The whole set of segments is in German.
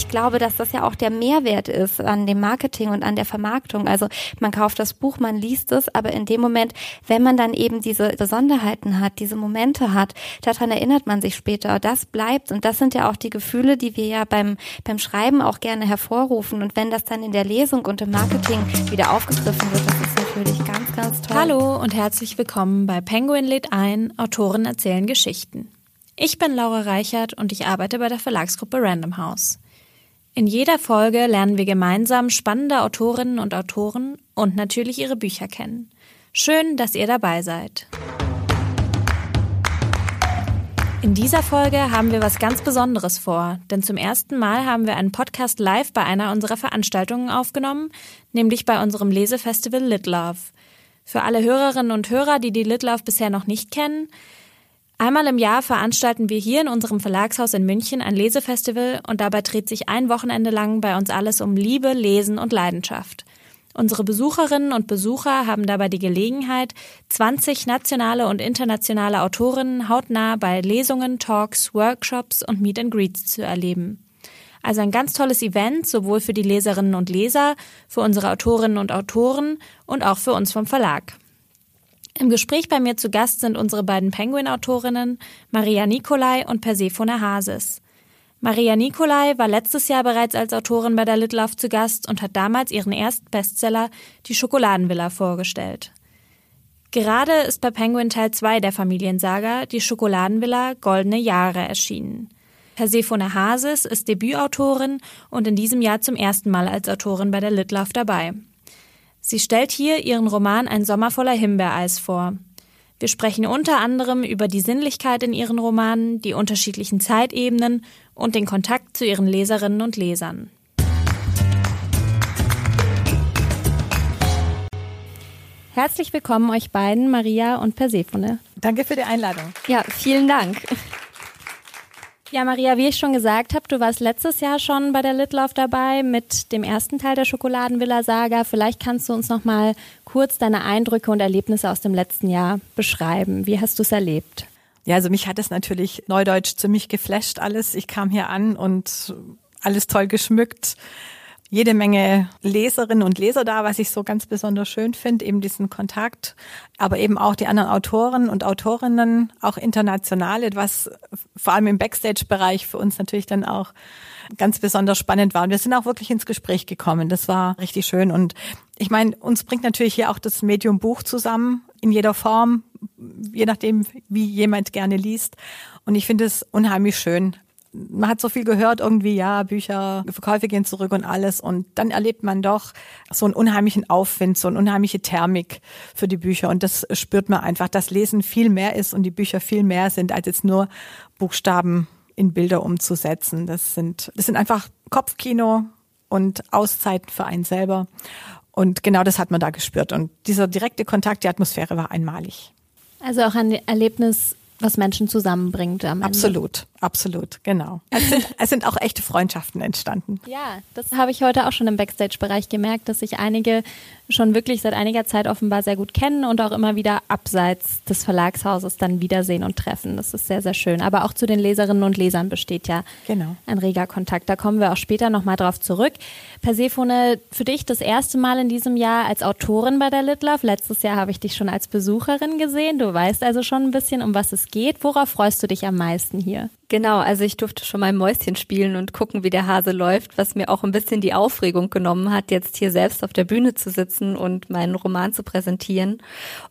Ich glaube, dass das ja auch der Mehrwert ist an dem Marketing und an der Vermarktung. Also man kauft das Buch, man liest es, aber in dem Moment, wenn man dann eben diese Besonderheiten hat, diese Momente hat, daran erinnert man sich später. Das bleibt und das sind ja auch die Gefühle, die wir ja beim, beim Schreiben auch gerne hervorrufen. Und wenn das dann in der Lesung und im Marketing wieder aufgegriffen wird, das ist natürlich ganz, ganz toll. Hallo und herzlich willkommen bei Penguin lädt ein, Autoren erzählen Geschichten. Ich bin Laura Reichert und ich arbeite bei der Verlagsgruppe Random House. In jeder Folge lernen wir gemeinsam spannende Autorinnen und Autoren und natürlich ihre Bücher kennen. Schön, dass ihr dabei seid. In dieser Folge haben wir was ganz Besonderes vor, denn zum ersten Mal haben wir einen Podcast live bei einer unserer Veranstaltungen aufgenommen, nämlich bei unserem Lesefestival Lit Love. Für alle Hörerinnen und Hörer, die die Lit Love bisher noch nicht kennen, Einmal im Jahr veranstalten wir hier in unserem Verlagshaus in München ein Lesefestival und dabei dreht sich ein Wochenende lang bei uns alles um Liebe, Lesen und Leidenschaft. Unsere Besucherinnen und Besucher haben dabei die Gelegenheit, 20 nationale und internationale Autorinnen hautnah bei Lesungen, Talks, Workshops und Meet and Greets zu erleben. Also ein ganz tolles Event, sowohl für die Leserinnen und Leser, für unsere Autorinnen und Autoren und auch für uns vom Verlag. Im Gespräch bei mir zu Gast sind unsere beiden Penguin-Autorinnen Maria Nicolai und Persephone Hases. Maria Nicolai war letztes Jahr bereits als Autorin bei der Litlauf zu Gast und hat damals ihren ersten Bestseller Die Schokoladenvilla vorgestellt. Gerade ist bei Penguin Teil 2 der Familiensaga Die Schokoladenvilla Goldene Jahre erschienen. Persephone Hases ist Debütautorin und in diesem Jahr zum ersten Mal als Autorin bei der Litlauf dabei. Sie stellt hier ihren Roman Ein Sommer voller Himbeereis vor. Wir sprechen unter anderem über die Sinnlichkeit in ihren Romanen, die unterschiedlichen Zeitebenen und den Kontakt zu ihren Leserinnen und Lesern. Herzlich willkommen euch beiden, Maria und Persephone. Danke für die Einladung. Ja, vielen Dank. Ja, Maria, wie ich schon gesagt habe, du warst letztes Jahr schon bei der Litlauf dabei mit dem ersten Teil der Schokoladenvilla-Saga. Vielleicht kannst du uns noch mal kurz deine Eindrücke und Erlebnisse aus dem letzten Jahr beschreiben. Wie hast du es erlebt? Ja, also mich hat es natürlich neudeutsch ziemlich geflasht alles. Ich kam hier an und alles toll geschmückt jede Menge Leserinnen und Leser da, was ich so ganz besonders schön finde, eben diesen Kontakt, aber eben auch die anderen Autoren und Autorinnen, auch internationale, was vor allem im Backstage-Bereich für uns natürlich dann auch ganz besonders spannend war. Und wir sind auch wirklich ins Gespräch gekommen. Das war richtig schön. Und ich meine, uns bringt natürlich hier auch das Medium Buch zusammen, in jeder Form, je nachdem, wie jemand gerne liest. Und ich finde es unheimlich schön, man hat so viel gehört, irgendwie, ja, Bücher, Verkäufe gehen zurück und alles. Und dann erlebt man doch so einen unheimlichen Aufwind, so eine unheimliche Thermik für die Bücher. Und das spürt man einfach, dass Lesen viel mehr ist und die Bücher viel mehr sind, als jetzt nur Buchstaben in Bilder umzusetzen. Das sind, das sind einfach Kopfkino und Auszeiten für einen selber. Und genau das hat man da gespürt. Und dieser direkte Kontakt, die Atmosphäre war einmalig. Also auch ein Erlebnis, was Menschen zusammenbringt am Ende. Absolut. Absolut, genau. Es sind, es sind auch echte Freundschaften entstanden. Ja, das habe ich heute auch schon im Backstage-Bereich gemerkt, dass sich einige schon wirklich seit einiger Zeit offenbar sehr gut kennen und auch immer wieder abseits des Verlagshauses dann wiedersehen und treffen. Das ist sehr, sehr schön. Aber auch zu den Leserinnen und Lesern besteht ja genau. ein reger Kontakt. Da kommen wir auch später nochmal drauf zurück. Persephone, für dich das erste Mal in diesem Jahr als Autorin bei der Litlove. Letztes Jahr habe ich dich schon als Besucherin gesehen. Du weißt also schon ein bisschen, um was es geht. Worauf freust du dich am meisten hier? Genau, also ich durfte schon mal Mäuschen spielen und gucken, wie der Hase läuft, was mir auch ein bisschen die Aufregung genommen hat, jetzt hier selbst auf der Bühne zu sitzen und meinen Roman zu präsentieren.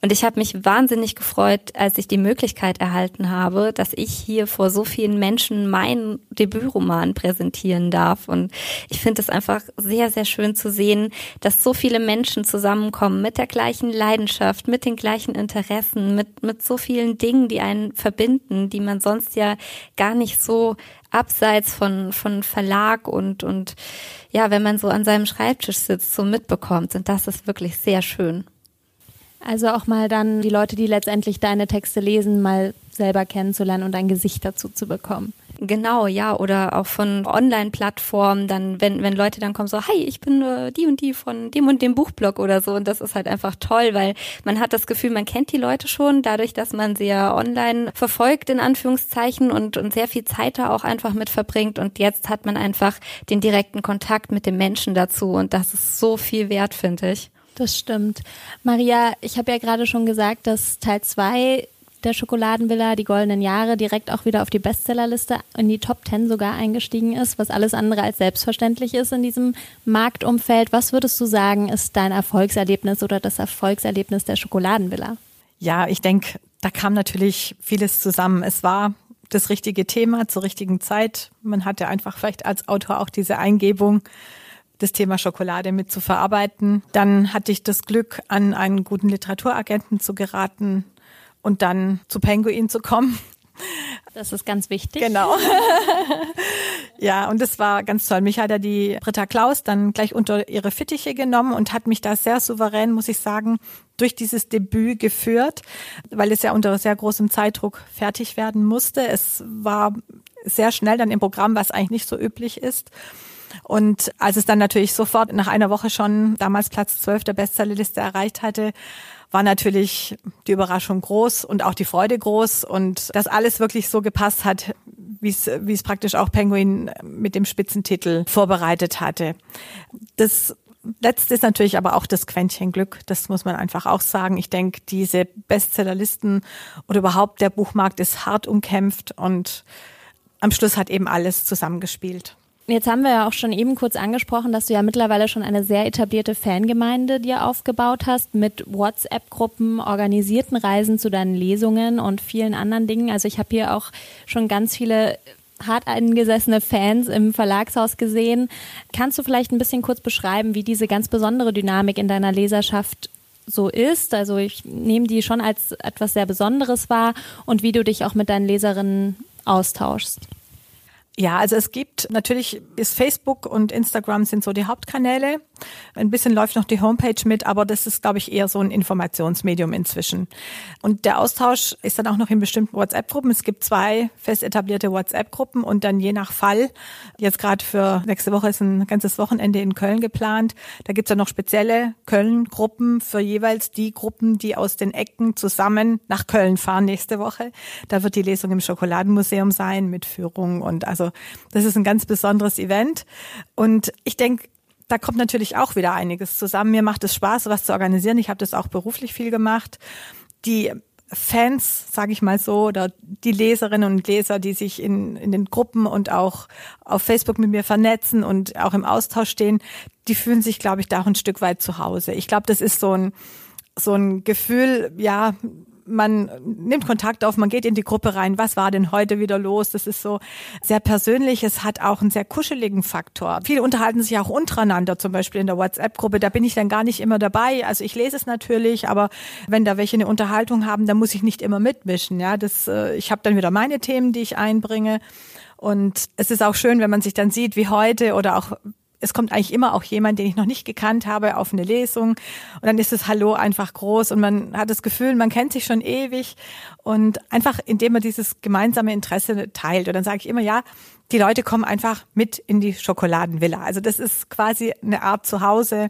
Und ich habe mich wahnsinnig gefreut, als ich die Möglichkeit erhalten habe, dass ich hier vor so vielen Menschen meinen Debütroman präsentieren darf. Und ich finde es einfach sehr, sehr schön zu sehen, dass so viele Menschen zusammenkommen mit der gleichen Leidenschaft, mit den gleichen Interessen, mit, mit so vielen Dingen, die einen verbinden, die man sonst ja gar gar nicht so abseits von, von Verlag und, und ja, wenn man so an seinem Schreibtisch sitzt, so mitbekommt. Und das ist wirklich sehr schön. Also auch mal dann die Leute, die letztendlich deine Texte lesen, mal selber kennenzulernen und ein Gesicht dazu zu bekommen. Genau, ja, oder auch von Online-Plattformen, dann, wenn, wenn Leute dann kommen, so, hi, ich bin äh, die und die von dem und dem Buchblog oder so. Und das ist halt einfach toll, weil man hat das Gefühl, man kennt die Leute schon, dadurch, dass man sie ja online verfolgt, in Anführungszeichen, und, und sehr viel Zeit da auch einfach mit verbringt. Und jetzt hat man einfach den direkten Kontakt mit dem Menschen dazu. Und das ist so viel wert, finde ich. Das stimmt. Maria, ich habe ja gerade schon gesagt, dass Teil zwei der Schokoladenvilla, die goldenen Jahre, direkt auch wieder auf die Bestsellerliste in die Top Ten sogar eingestiegen ist, was alles andere als selbstverständlich ist in diesem Marktumfeld. Was würdest du sagen, ist dein Erfolgserlebnis oder das Erfolgserlebnis der Schokoladenvilla? Ja, ich denke, da kam natürlich vieles zusammen. Es war das richtige Thema zur richtigen Zeit. Man hatte einfach vielleicht als Autor auch diese Eingebung, das Thema Schokolade mit zu verarbeiten. Dann hatte ich das Glück, an einen guten Literaturagenten zu geraten, und dann zu Penguin zu kommen. Das ist ganz wichtig. Genau. ja, und das war ganz toll. Mich hat er die Britta Klaus dann gleich unter ihre Fittiche genommen und hat mich da sehr souverän, muss ich sagen, durch dieses Debüt geführt, weil es ja unter sehr großem Zeitdruck fertig werden musste. Es war sehr schnell dann im Programm, was eigentlich nicht so üblich ist. Und als es dann natürlich sofort nach einer Woche schon damals Platz 12 der Bestsellerliste erreicht hatte, war natürlich die Überraschung groß und auch die Freude groß und dass alles wirklich so gepasst hat, wie es, praktisch auch Penguin mit dem Spitzentitel vorbereitet hatte. Das Letzte ist natürlich aber auch das Quäntchen Glück. Das muss man einfach auch sagen. Ich denke, diese Bestsellerlisten oder überhaupt der Buchmarkt ist hart umkämpft und am Schluss hat eben alles zusammengespielt. Jetzt haben wir ja auch schon eben kurz angesprochen, dass du ja mittlerweile schon eine sehr etablierte Fangemeinde dir aufgebaut hast mit WhatsApp-Gruppen, organisierten Reisen zu deinen Lesungen und vielen anderen Dingen. Also ich habe hier auch schon ganz viele hart eingesessene Fans im Verlagshaus gesehen. Kannst du vielleicht ein bisschen kurz beschreiben, wie diese ganz besondere Dynamik in deiner Leserschaft so ist? Also ich nehme die schon als etwas sehr Besonderes wahr und wie du dich auch mit deinen Leserinnen austauschst. Ja, also es gibt natürlich ist Facebook und Instagram sind so die Hauptkanäle. Ein bisschen läuft noch die Homepage mit, aber das ist, glaube ich, eher so ein Informationsmedium inzwischen. Und der Austausch ist dann auch noch in bestimmten WhatsApp-Gruppen. Es gibt zwei fest etablierte WhatsApp-Gruppen und dann je nach Fall, jetzt gerade für nächste Woche ist ein ganzes Wochenende in Köln geplant. Da gibt's dann noch spezielle Köln-Gruppen für jeweils die Gruppen, die aus den Ecken zusammen nach Köln fahren nächste Woche. Da wird die Lesung im Schokoladenmuseum sein mit Führung und also das ist ein ganz besonderes Event. Und ich denke, da kommt natürlich auch wieder einiges zusammen. Mir macht es Spaß, sowas zu organisieren. Ich habe das auch beruflich viel gemacht. Die Fans, sage ich mal so, oder die Leserinnen und Leser, die sich in, in den Gruppen und auch auf Facebook mit mir vernetzen und auch im Austausch stehen, die fühlen sich, glaube ich, da auch ein Stück weit zu Hause. Ich glaube, das ist so ein so ein Gefühl, ja, man nimmt Kontakt auf, man geht in die Gruppe rein, was war denn heute wieder los? Das ist so sehr persönlich, es hat auch einen sehr kuscheligen Faktor. Viele unterhalten sich auch untereinander, zum Beispiel in der WhatsApp-Gruppe, da bin ich dann gar nicht immer dabei. Also ich lese es natürlich, aber wenn da welche eine Unterhaltung haben, dann muss ich nicht immer mitmischen. Ja, das, äh, ich habe dann wieder meine Themen, die ich einbringe. Und es ist auch schön, wenn man sich dann sieht, wie heute oder auch es kommt eigentlich immer auch jemand, den ich noch nicht gekannt habe, auf eine Lesung. Und dann ist das Hallo einfach groß und man hat das Gefühl, man kennt sich schon ewig. Und einfach, indem man dieses gemeinsame Interesse teilt. Und dann sage ich immer, ja, die Leute kommen einfach mit in die Schokoladenvilla. Also das ist quasi eine Art Zuhause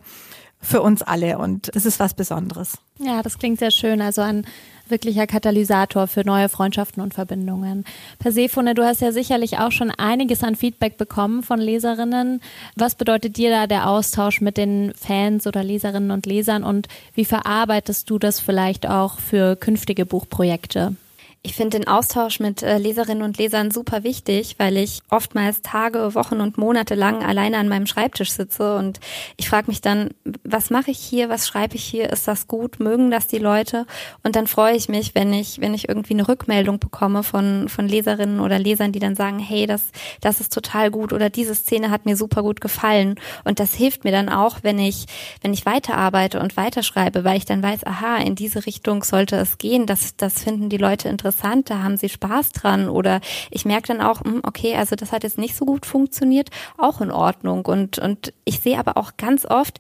für uns alle und das ist was Besonderes. Ja, das klingt sehr schön. Also ein wirklicher Katalysator für neue Freundschaften und Verbindungen. Persephone, du hast ja sicherlich auch schon einiges an Feedback bekommen von Leserinnen. Was bedeutet dir da der Austausch mit den Fans oder Leserinnen und Lesern und wie verarbeitest du das vielleicht auch für künftige Buchprojekte? Ich finde den Austausch mit äh, Leserinnen und Lesern super wichtig, weil ich oftmals Tage, Wochen und Monate lang alleine an meinem Schreibtisch sitze und ich frage mich dann, was mache ich hier, was schreibe ich hier, ist das gut, mögen das die Leute? Und dann freue ich mich, wenn ich, wenn ich irgendwie eine Rückmeldung bekomme von, von Leserinnen oder Lesern, die dann sagen, hey, das, das ist total gut oder diese Szene hat mir super gut gefallen. Und das hilft mir dann auch, wenn ich, wenn ich weiterarbeite und weiterschreibe, weil ich dann weiß, aha, in diese Richtung sollte es gehen, das, das finden die Leute interessant interessant, da haben sie Spaß dran. Oder ich merke dann auch, hm, okay, also das hat jetzt nicht so gut funktioniert, auch in Ordnung. Und und ich sehe aber auch ganz oft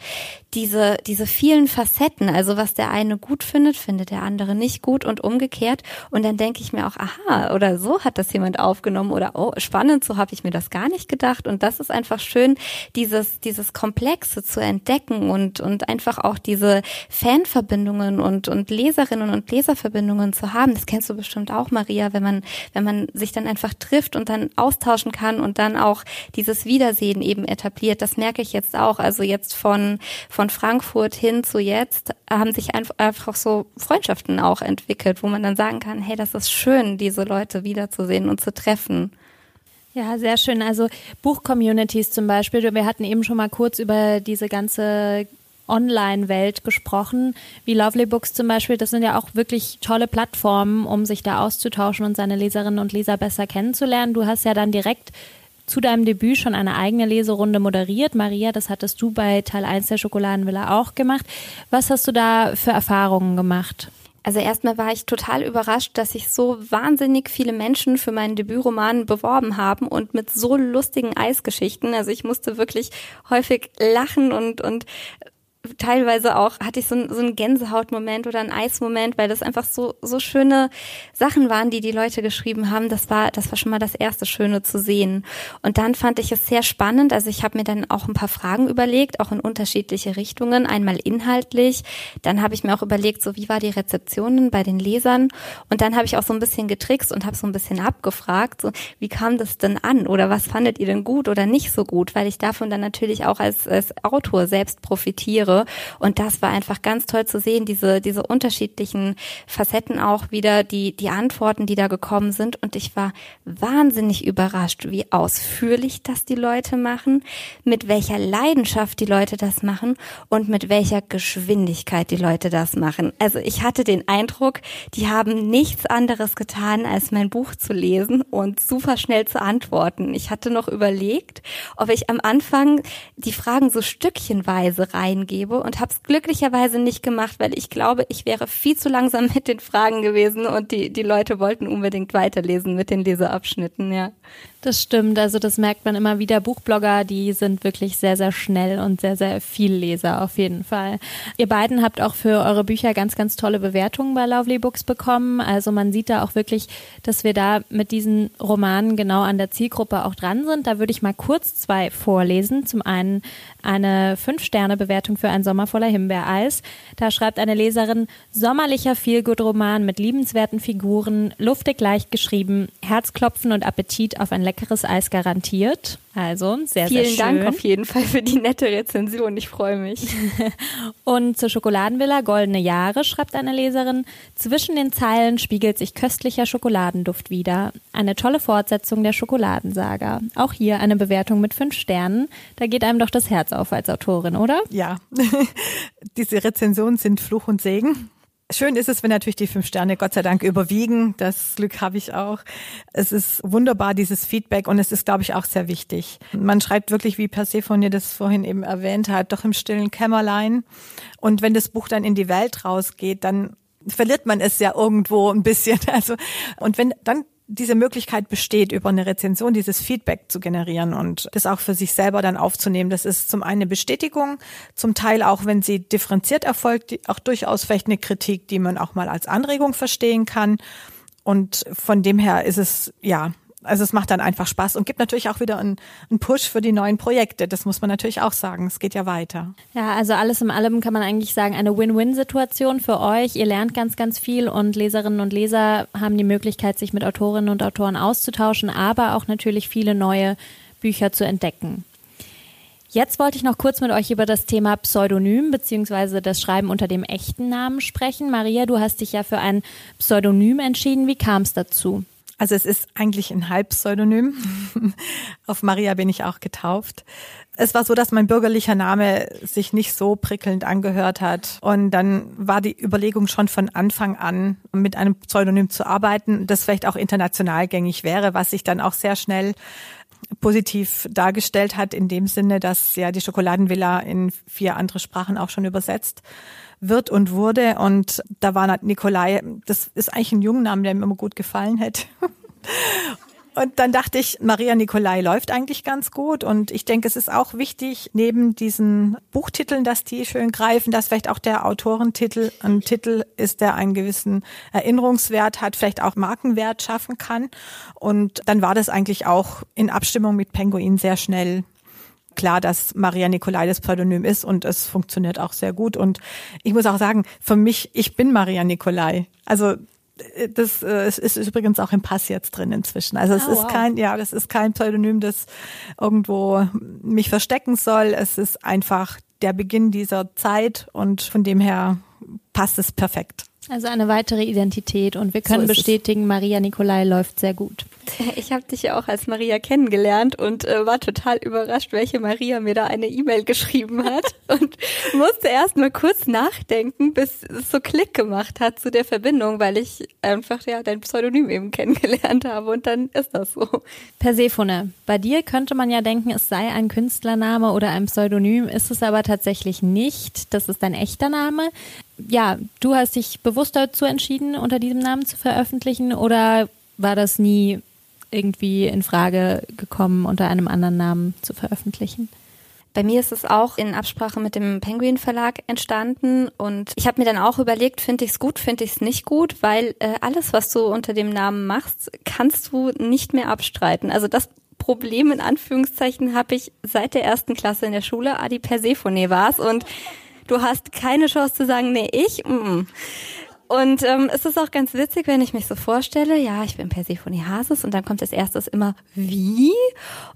diese diese vielen Facetten, also was der eine gut findet, findet der andere nicht gut und umgekehrt. Und dann denke ich mir auch, aha, oder so hat das jemand aufgenommen. Oder oh, spannend, so habe ich mir das gar nicht gedacht. Und das ist einfach schön, dieses dieses komplexe zu entdecken und und einfach auch diese Fanverbindungen und und Leserinnen und Leserverbindungen zu haben. Das kennst du bestimmt bestimmt auch, Maria, wenn man, wenn man sich dann einfach trifft und dann austauschen kann und dann auch dieses Wiedersehen eben etabliert. Das merke ich jetzt auch. Also jetzt von, von Frankfurt hin zu jetzt haben sich einfach so Freundschaften auch entwickelt, wo man dann sagen kann, hey, das ist schön, diese Leute wiederzusehen und zu treffen. Ja, sehr schön. Also Buch-Communities zum Beispiel. Wir hatten eben schon mal kurz über diese ganze Online-Welt gesprochen, wie Lovely Books zum Beispiel. Das sind ja auch wirklich tolle Plattformen, um sich da auszutauschen und seine Leserinnen und Leser besser kennenzulernen. Du hast ja dann direkt zu deinem Debüt schon eine eigene Leserunde moderiert. Maria, das hattest du bei Teil 1 der Schokoladenvilla auch gemacht. Was hast du da für Erfahrungen gemacht? Also erstmal war ich total überrascht, dass sich so wahnsinnig viele Menschen für meinen Debütroman beworben haben und mit so lustigen Eisgeschichten. Also ich musste wirklich häufig lachen und, und teilweise auch hatte ich so, ein, so einen Gänsehautmoment oder einen Eismoment, weil das einfach so so schöne Sachen waren, die die Leute geschrieben haben. Das war das war schon mal das erste Schöne zu sehen. Und dann fand ich es sehr spannend. Also ich habe mir dann auch ein paar Fragen überlegt, auch in unterschiedliche Richtungen. Einmal inhaltlich, dann habe ich mir auch überlegt, so wie war die Rezeption bei den Lesern. Und dann habe ich auch so ein bisschen getrickst und habe so ein bisschen abgefragt, so wie kam das denn an oder was fandet ihr denn gut oder nicht so gut, weil ich davon dann natürlich auch als, als Autor selbst profitiere Und das war einfach ganz toll zu sehen, diese, diese unterschiedlichen Facetten auch wieder, die, die Antworten, die da gekommen sind. Und ich war wahnsinnig überrascht, wie ausführlich das die Leute machen, mit welcher Leidenschaft die Leute das machen und mit welcher Geschwindigkeit die Leute das machen. Also ich hatte den Eindruck, die haben nichts anderes getan, als mein Buch zu lesen und super schnell zu antworten. Ich hatte noch überlegt, ob ich am Anfang die Fragen so stückchenweise reingehe gebe und habe es glücklicherweise nicht gemacht, weil ich glaube, ich wäre viel zu langsam mit den Fragen gewesen und die, die Leute wollten unbedingt weiterlesen mit den Leseabschnitten, ja. Das stimmt, also das merkt man immer wieder. Buchblogger, die sind wirklich sehr, sehr schnell und sehr, sehr viel Leser auf jeden Fall. Ihr beiden habt auch für eure Bücher ganz, ganz tolle Bewertungen bei Lovely Books bekommen. Also man sieht da auch wirklich, dass wir da mit diesen Romanen genau an der Zielgruppe auch dran sind. Da würde ich mal kurz zwei vorlesen. Zum einen eine Fünf-Sterne-Bewertung für ein Sommer voller Himbeereis. Da schreibt eine Leserin, sommerlicher Feelgood-Roman mit liebenswerten Figuren, luftig leicht geschrieben, Herzklopfen und Appetit auf ein leckeres Eis garantiert. Also sehr, Vielen sehr schön. Dank auf jeden Fall für die nette Rezension. Ich freue mich. Und zur Schokoladenvilla Goldene Jahre schreibt eine Leserin, zwischen den Zeilen spiegelt sich köstlicher Schokoladenduft wieder. Eine tolle Fortsetzung der Schokoladensaga. Auch hier eine Bewertung mit fünf Sternen. Da geht einem doch das Herz auf als Autorin, oder? Ja. Diese Rezensionen sind Fluch und Segen. Schön ist es, wenn natürlich die fünf Sterne Gott sei Dank überwiegen. Das Glück habe ich auch. Es ist wunderbar, dieses Feedback, und es ist, glaube ich, auch sehr wichtig. Man schreibt wirklich, wie Persephone das vorhin eben erwähnt hat, doch im stillen Kämmerlein. Und wenn das Buch dann in die Welt rausgeht, dann verliert man es ja irgendwo ein bisschen. Also, und wenn dann diese Möglichkeit besteht, über eine Rezension dieses Feedback zu generieren und das auch für sich selber dann aufzunehmen. Das ist zum einen eine Bestätigung, zum Teil auch, wenn sie differenziert erfolgt, auch durchaus vielleicht eine Kritik, die man auch mal als Anregung verstehen kann. Und von dem her ist es, ja, also es macht dann einfach Spaß und gibt natürlich auch wieder einen, einen, Push für die neuen Projekte. Das muss man natürlich auch sagen. Es geht ja weiter. Ja, also alles in allem kann man eigentlich sagen, eine Win-Win-Situation für euch. Ihr lernt ganz, ganz viel und Leserinnen und Leser haben die Möglichkeit, sich mit Autorinnen und Autoren auszutauschen, aber auch natürlich viele neue Bücher zu entdecken. Jetzt wollte ich noch kurz mit euch über das Thema Pseudonym bzw. das Schreiben unter dem echten Namen sprechen. Maria, du hast dich ja für ein Pseudonym entschieden. Wie kam es dazu? Also es ist eigentlich ein Halbpseudonym. Auf Maria bin ich auch getauft. Es war so, dass mein bürgerlicher Name sich nicht so prickelnd angehört hat. Und dann war die Überlegung schon von Anfang an, mit einem Pseudonym zu arbeiten, das vielleicht auch international gängig wäre, was sich dann auch sehr schnell positiv dargestellt hat, in dem Sinne, dass ja die Schokoladenvilla in vier andere Sprachen auch schon übersetzt wird und wurde. Und da war Nikolai, das ist eigentlich ein Jungenname, der mir immer gut gefallen hätte. Und dann dachte ich, Maria Nikolai läuft eigentlich ganz gut. Und ich denke, es ist auch wichtig, neben diesen Buchtiteln, dass die schön greifen, dass vielleicht auch der Autorentitel ein Titel ist, der einen gewissen Erinnerungswert hat, vielleicht auch Markenwert schaffen kann. Und dann war das eigentlich auch in Abstimmung mit Penguin sehr schnell klar, dass Maria Nikolai das Pseudonym ist und es funktioniert auch sehr gut. Und ich muss auch sagen, für mich, ich bin Maria Nikolai. Also das äh, ist übrigens auch im Pass jetzt drin inzwischen. Also es oh, ist wow. kein, ja, das ist kein Pseudonym, das irgendwo mich verstecken soll. Es ist einfach der Beginn dieser Zeit und von dem her passt es perfekt. Also eine weitere Identität und wir können so bestätigen, es. Maria Nikolai läuft sehr gut. Ich habe dich ja auch als Maria kennengelernt und äh, war total überrascht, welche Maria mir da eine E-Mail geschrieben hat und musste erst mal kurz nachdenken, bis es so Klick gemacht hat zu der Verbindung, weil ich einfach ja dein Pseudonym eben kennengelernt habe und dann ist das so. Persephone, bei dir könnte man ja denken, es sei ein Künstlername oder ein Pseudonym, ist es aber tatsächlich nicht. Das ist dein echter Name. Ja, du hast dich bewusst dazu entschieden, unter diesem Namen zu veröffentlichen oder war das nie irgendwie in Frage gekommen, unter einem anderen Namen zu veröffentlichen? Bei mir ist es auch in Absprache mit dem Penguin Verlag entstanden und ich habe mir dann auch überlegt, finde ich es gut, finde ich es nicht gut, weil äh, alles, was du unter dem Namen machst, kannst du nicht mehr abstreiten. Also das Problem in Anführungszeichen habe ich seit der ersten Klasse in der Schule, Adi Persephone war's und du hast keine Chance zu sagen, nee, ich, mm, mm. Und ähm, es ist auch ganz witzig, wenn ich mich so vorstelle, ja, ich bin Persephone Hasis und dann kommt als erstes immer wie?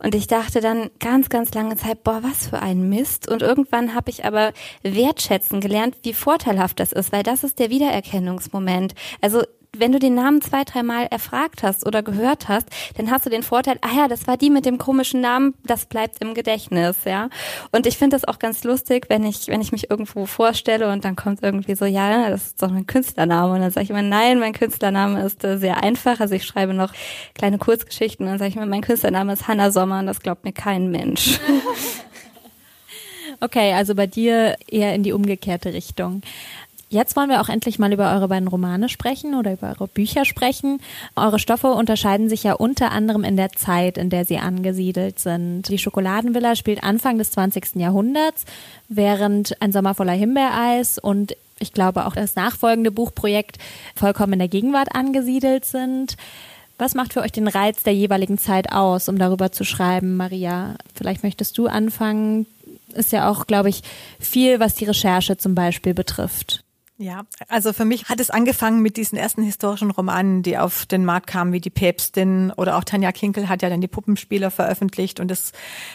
Und ich dachte dann ganz, ganz lange Zeit, boah, was für ein Mist. Und irgendwann habe ich aber wertschätzen gelernt, wie vorteilhaft das ist, weil das ist der Wiedererkennungsmoment. Also wenn du den Namen zwei, dreimal erfragt hast oder gehört hast, dann hast du den Vorteil, ah ja, das war die mit dem komischen Namen, das bleibt im Gedächtnis, ja. Und ich finde das auch ganz lustig, wenn ich, wenn ich mich irgendwo vorstelle und dann kommt irgendwie so, ja, das ist doch mein Künstlername. Und dann sage ich immer, nein, mein Künstlername ist äh, sehr einfach. Also ich schreibe noch kleine Kurzgeschichten und dann sage ich immer, mein Künstlername ist Hannah Sommer und das glaubt mir kein Mensch. Okay, also bei dir eher in die umgekehrte Richtung. Jetzt wollen wir auch endlich mal über eure beiden Romane sprechen oder über eure Bücher sprechen. Eure Stoffe unterscheiden sich ja unter anderem in der Zeit, in der sie angesiedelt sind. Die Schokoladenvilla spielt Anfang des 20. Jahrhunderts, während Ein Sommer voller Himbeereis und ich glaube auch das nachfolgende Buchprojekt vollkommen in der Gegenwart angesiedelt sind. Was macht für euch den Reiz der jeweiligen Zeit aus, um darüber zu schreiben, Maria? Vielleicht möchtest du anfangen. Ist ja auch, glaube ich, viel, was die Recherche zum Beispiel betrifft. Ja, also für mich hat es angefangen mit diesen ersten historischen Romanen, die auf den Markt kamen, wie die Päpstin oder auch Tanja Kinkel hat ja dann die Puppenspieler veröffentlicht und es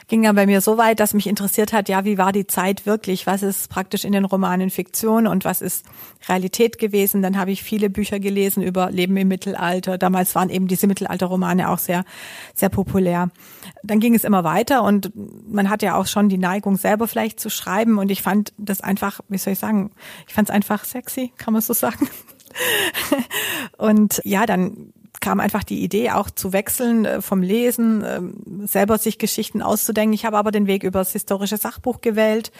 ging dann bei mir so weit, dass mich interessiert hat, ja, wie war die Zeit wirklich? Was ist praktisch in den Romanen Fiktion und was ist Realität gewesen? Dann habe ich viele Bücher gelesen über Leben im Mittelalter. Damals waren eben diese Mittelalterromane auch sehr, sehr populär. Dann ging es immer weiter und man hat ja auch schon die Neigung selber vielleicht zu schreiben und ich fand das einfach, wie soll ich sagen, ich fand es einfach sexy, kann man so sagen. und ja, dann kam einfach die Idee auch zu wechseln äh, vom Lesen, ähm, selber sich Geschichten auszudenken. Ich habe aber den Weg über das historische Sachbuch gewählt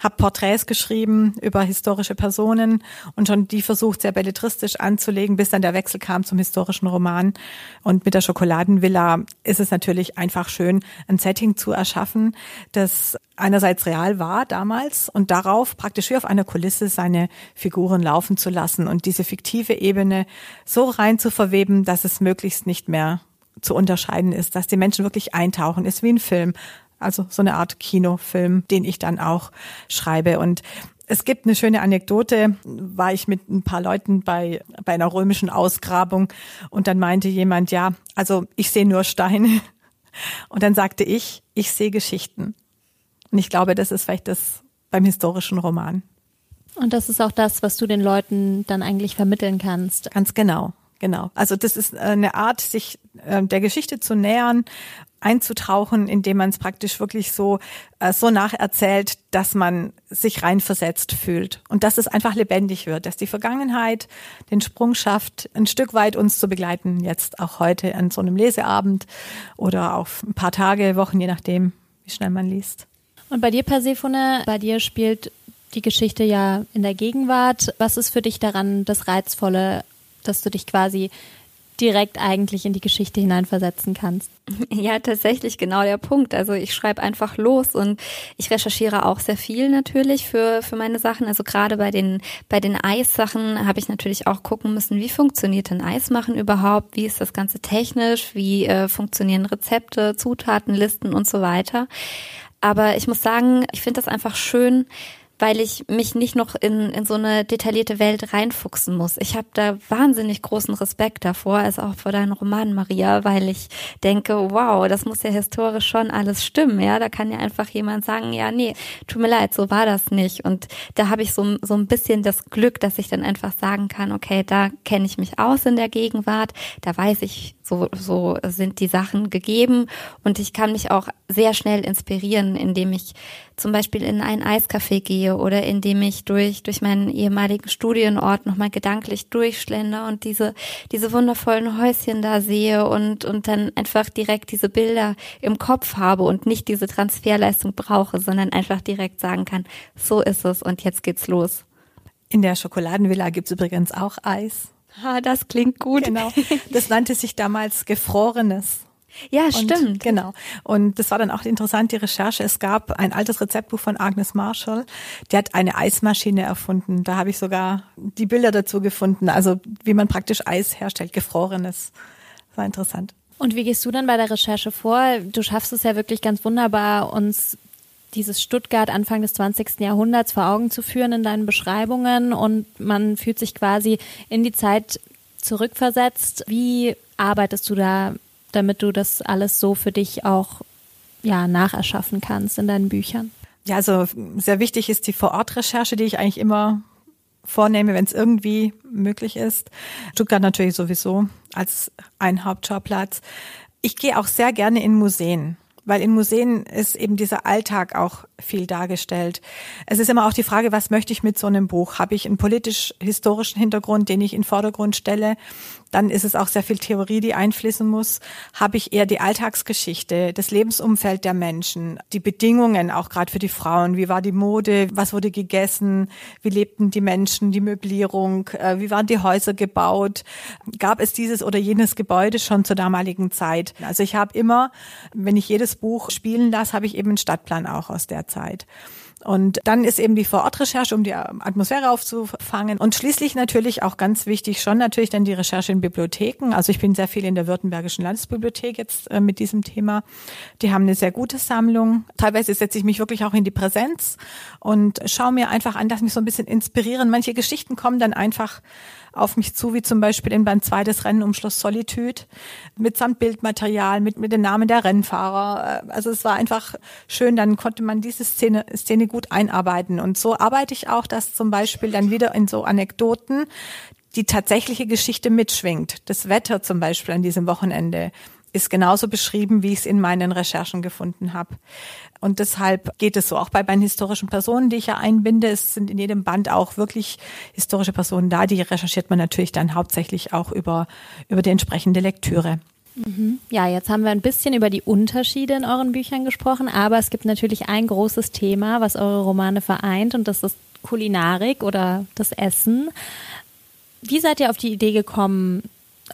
habe Porträts geschrieben über historische Personen und schon die versucht, sehr belletristisch anzulegen, bis dann der Wechsel kam zum historischen Roman. Und mit der Schokoladenvilla ist es natürlich einfach schön, ein Setting zu erschaffen, das einerseits real war damals und darauf praktisch wie auf einer Kulisse seine Figuren laufen zu lassen und diese fiktive Ebene so rein zu verweben, dass es möglichst nicht mehr zu unterscheiden ist, dass die Menschen wirklich eintauchen, ist wie ein Film. Also so eine Art Kinofilm, den ich dann auch schreibe. Und es gibt eine schöne Anekdote, war ich mit ein paar Leuten bei, bei einer römischen Ausgrabung und dann meinte jemand, ja, also ich sehe nur Steine. Und dann sagte ich, ich sehe Geschichten. Und ich glaube, das ist vielleicht das beim historischen Roman. Und das ist auch das, was du den Leuten dann eigentlich vermitteln kannst. Ganz genau, genau. Also das ist eine Art, sich äh, der Geschichte zu nähern, einzutauchen, indem man es praktisch wirklich so äh, so nacherzählt, dass man sich reinversetzt fühlt und dass es einfach lebendig wird, dass die Vergangenheit den Sprung schafft, ein Stück weit uns zu begleiten, jetzt auch heute an so einem Leseabend oder auf ein paar Tage, Wochen, je nachdem, wie schnell man liest. Und bei dir, Persephone, bei dir spielt die Geschichte ja in der Gegenwart. Was ist für dich daran das Reizvolle, dass du dich quasi direkt eigentlich in die Geschichte hineinversetzen kannst. Ja, tatsächlich genau der Punkt. Also ich schreibe einfach los und ich recherchiere auch sehr viel natürlich für, für meine Sachen. Also gerade bei den, bei den Eissachen habe ich natürlich auch gucken müssen, wie funktioniert denn Eismachen überhaupt? Wie ist das Ganze technisch? Wie äh, funktionieren Rezepte, Zutatenlisten und so weiter? Aber ich muss sagen, ich finde das einfach schön, weil ich mich nicht noch in, in so eine detaillierte Welt reinfuchsen muss. Ich habe da wahnsinnig großen Respekt davor, also auch vor deinen Roman, Maria, weil ich denke, wow, das muss ja historisch schon alles stimmen. Ja, da kann ja einfach jemand sagen, ja, nee, tut mir leid, so war das nicht. Und da habe ich so, so ein bisschen das Glück, dass ich dann einfach sagen kann, okay, da kenne ich mich aus in der Gegenwart, da weiß ich, so, so sind die Sachen gegeben und ich kann mich auch sehr schnell inspirieren, indem ich zum Beispiel in ein Eiscafé gehe oder indem ich durch, durch meinen ehemaligen Studienort nochmal gedanklich durchschlender und diese, diese wundervollen Häuschen da sehe und, und dann einfach direkt diese Bilder im Kopf habe und nicht diese Transferleistung brauche, sondern einfach direkt sagen kann, so ist es und jetzt geht's los. In der Schokoladenvilla gibt's übrigens auch Eis. Ah, das klingt gut. Genau. Das nannte sich damals Gefrorenes. Ja, und, stimmt. Genau. Und das war dann auch interessant, die Recherche. Es gab ein altes Rezeptbuch von Agnes Marshall. Die hat eine Eismaschine erfunden. Da habe ich sogar die Bilder dazu gefunden. Also wie man praktisch Eis herstellt, gefrorenes. Das war interessant. Und wie gehst du dann bei der Recherche vor? Du schaffst es ja wirklich ganz wunderbar, uns dieses Stuttgart Anfang des 20. Jahrhunderts vor Augen zu führen in deinen Beschreibungen und man fühlt sich quasi in die Zeit zurückversetzt. Wie arbeitest du da damit du das alles so für dich auch ja nacherschaffen kannst in deinen Büchern? Ja, also sehr wichtig ist die Vorortrecherche, die ich eigentlich immer vornehme, wenn es irgendwie möglich ist. Stuttgart natürlich sowieso als ein Hauptschauplatz. Ich gehe auch sehr gerne in Museen weil in Museen ist eben dieser Alltag auch viel dargestellt. Es ist immer auch die Frage, was möchte ich mit so einem Buch? Habe ich einen politisch-historischen Hintergrund, den ich in Vordergrund stelle? Dann ist es auch sehr viel Theorie, die einfließen muss. Habe ich eher die Alltagsgeschichte, das Lebensumfeld der Menschen, die Bedingungen auch gerade für die Frauen. Wie war die Mode? Was wurde gegessen? Wie lebten die Menschen? Die Möblierung? Äh, wie waren die Häuser gebaut? Gab es dieses oder jenes Gebäude schon zur damaligen Zeit? Also ich habe immer, wenn ich jedes Buch spielen lasse, habe ich eben einen Stadtplan auch aus der Zeit. Und dann ist eben die Vorortrecherche, um die Atmosphäre aufzufangen. Und schließlich natürlich auch ganz wichtig schon natürlich dann die Recherche in Bibliotheken. Also ich bin sehr viel in der Württembergischen Landesbibliothek jetzt äh, mit diesem Thema. Die haben eine sehr gute Sammlung. Teilweise setze ich mich wirklich auch in die Präsenz und schaue mir einfach an, dass mich so ein bisschen inspirieren. Manche Geschichten kommen dann einfach auf mich zu, wie zum Beispiel in Band 2 des Rennen um Schloss Solitude, mitsamt Bildmaterial, mit, mit den Namen der Rennfahrer. Äh, also es war einfach schön, dann konnte man diese Szene, Szene gut einarbeiten. Und so arbeite ich auch, dass zum Beispiel dann wieder in so Anekdoten die tatsächliche Geschichte mitschwingt. Das Wetter zum Beispiel an diesem Wochenende ist genauso beschrieben, wie ich es in meinen Recherchen gefunden habe. Und deshalb geht es so auch bei meinen historischen Personen, die ich ja einbinde. Es sind in jedem Band auch wirklich historische Personen da. Die recherchiert man natürlich dann hauptsächlich auch über, über die entsprechende Lektüre. Mhm. Ja, jetzt haben wir ein bisschen über die Unterschiede in euren Büchern gesprochen, aber es gibt natürlich ein großes Thema, was eure Romane vereint und das ist Kulinarik oder das Essen. Wie seid ihr auf die Idee gekommen,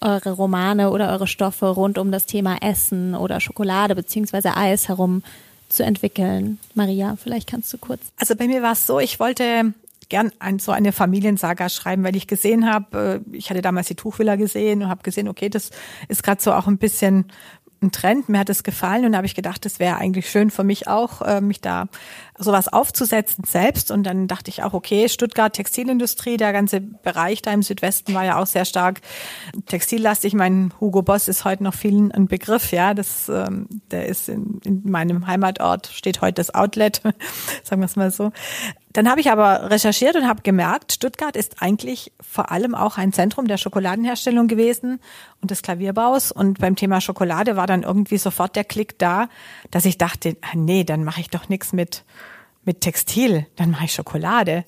eure Romane oder eure Stoffe rund um das Thema Essen oder Schokolade beziehungsweise Eis herum zu entwickeln. Maria, vielleicht kannst du kurz. Also bei mir war es so, ich wollte gern ein, so eine Familiensaga schreiben, weil ich gesehen habe, äh, ich hatte damals die Tuchvilla gesehen und habe gesehen, okay, das ist gerade so auch ein bisschen ein Trend, mir hat es gefallen und habe ich gedacht, es wäre eigentlich schön für mich auch, äh, mich da sowas aufzusetzen selbst. Und dann dachte ich auch, okay, Stuttgart Textilindustrie, der ganze Bereich da im Südwesten war ja auch sehr stark textillastig. Mein Hugo Boss ist heute noch vielen ein Begriff, ja. Das, ähm, der ist in, in meinem Heimatort, steht heute das Outlet, sagen wir es mal so. Dann habe ich aber recherchiert und habe gemerkt, Stuttgart ist eigentlich vor allem auch ein Zentrum der Schokoladenherstellung gewesen und des Klavierbaus. Und beim Thema Schokolade war dann irgendwie sofort der Klick da, dass ich dachte, ah, nee, dann mache ich doch nichts mit mit Textil, dann mache ich Schokolade.